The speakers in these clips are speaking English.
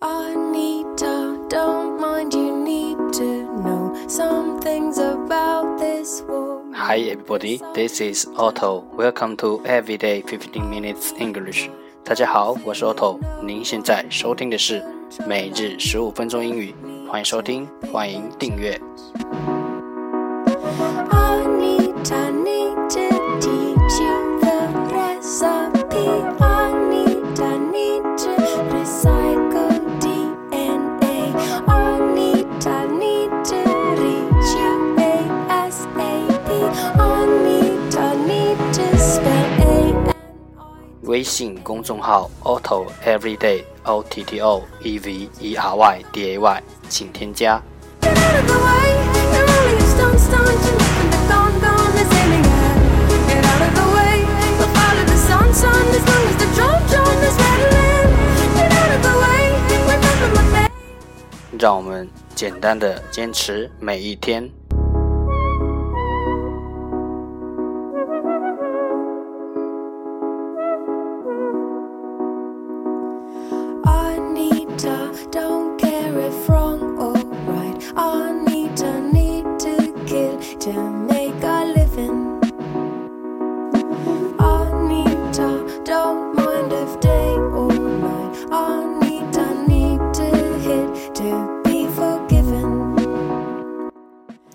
Anita, don't mind you need to know some things about this war. Hi everybody, this is Otto. Welcome to Everyday 15 Minutes English. 大家好，我是 Otto。您现在收听的是每日十五分钟英语，欢迎收听，欢迎订阅。 微信公众号 auto everyday o t t o e v e r y d a y 请添加。让我们简单的坚持每一天。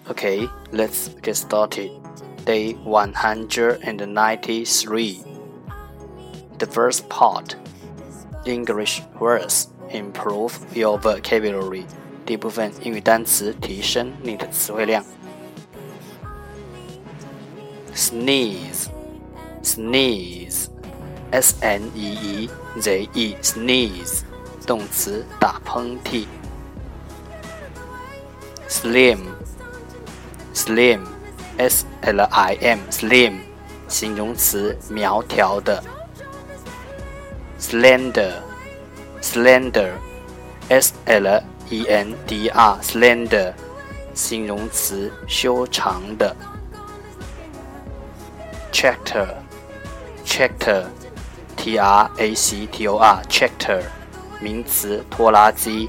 Okay, let's get started. Day 193. The first part English words improve your vocabulary. 第一部分英语单词提升你的词汇量。Sneeze, sneeze, S n e e z e, sneeze, 动词打喷嚏。Slim, slim, s l i m, slim, 形容词苗条的。slender, slender, s l e n d r, slender, 形容词修长的。tractor, tractor, t r a c t o r, tractor, 名词拖拉机。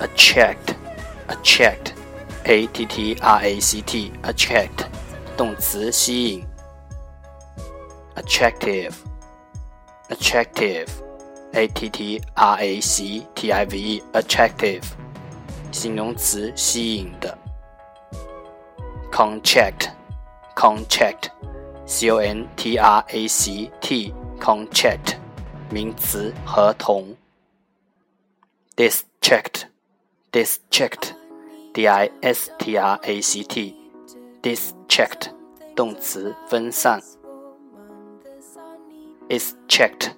attract, attract, a t t r a c t, attract, 动词吸引。attractive, attractive, a t t r a c t i v e, attractive, 形容词吸引的。contract, contract, c o n t r a c t, contract, 名词合同。distract, distract, d i s t r a c t, distract, 动词分散。extract,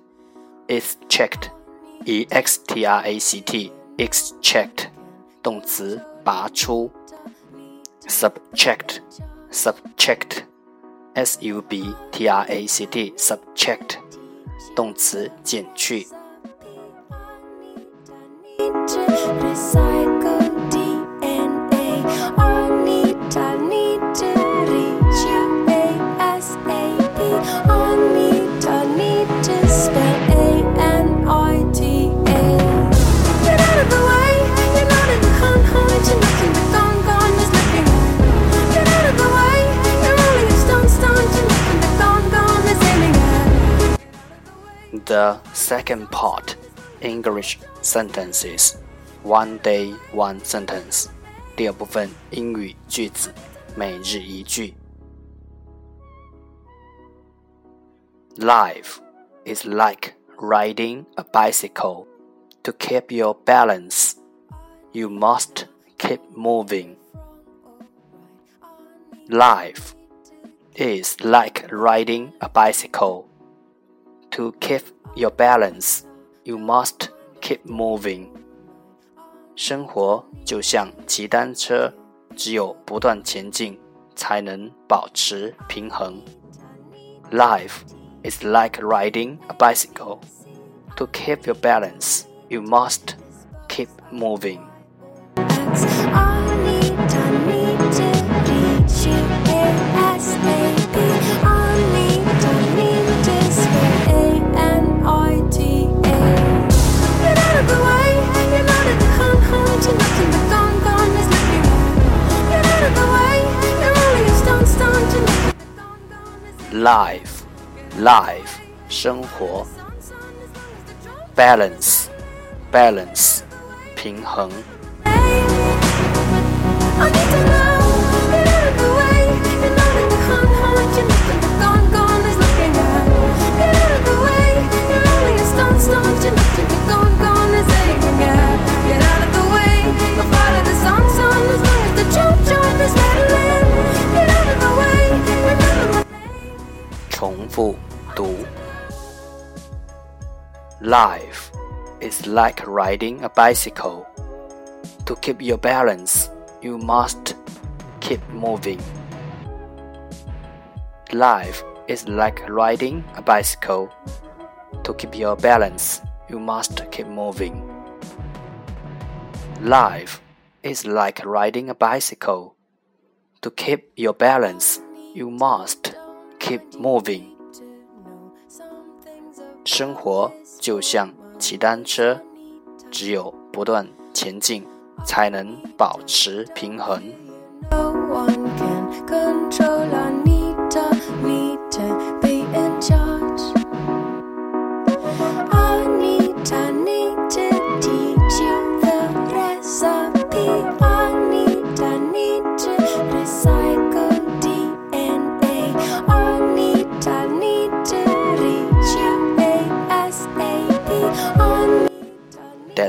extract, e x t r a c t, extract, 动词拔出。subtract, subtract, s u b t r a c t, subtract, 动词减去。The second part, English sentences, one day one sentence. 第二部分英语句子，每日一句。Life is like riding a bicycle. To keep your balance, you must keep moving. Life is like riding a bicycle. To keep your balance, you must keep moving. 生活就像骑单车，只有不断前进，才能保持平衡。Life is like riding a bicycle. To keep your balance, you must keep moving. life 生活 balance balance 平衡 Life is like riding a bicycle. To keep your balance, you must keep moving. Life is like riding a bicycle. To keep your balance, you must keep moving. Life is like riding a bicycle. To keep your balance, you must keep moving. 生活就像骑单车，只有不断前进，才能保持平衡。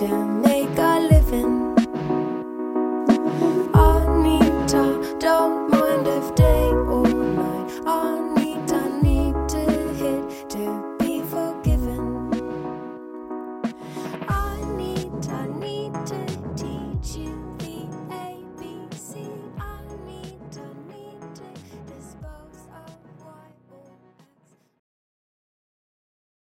down.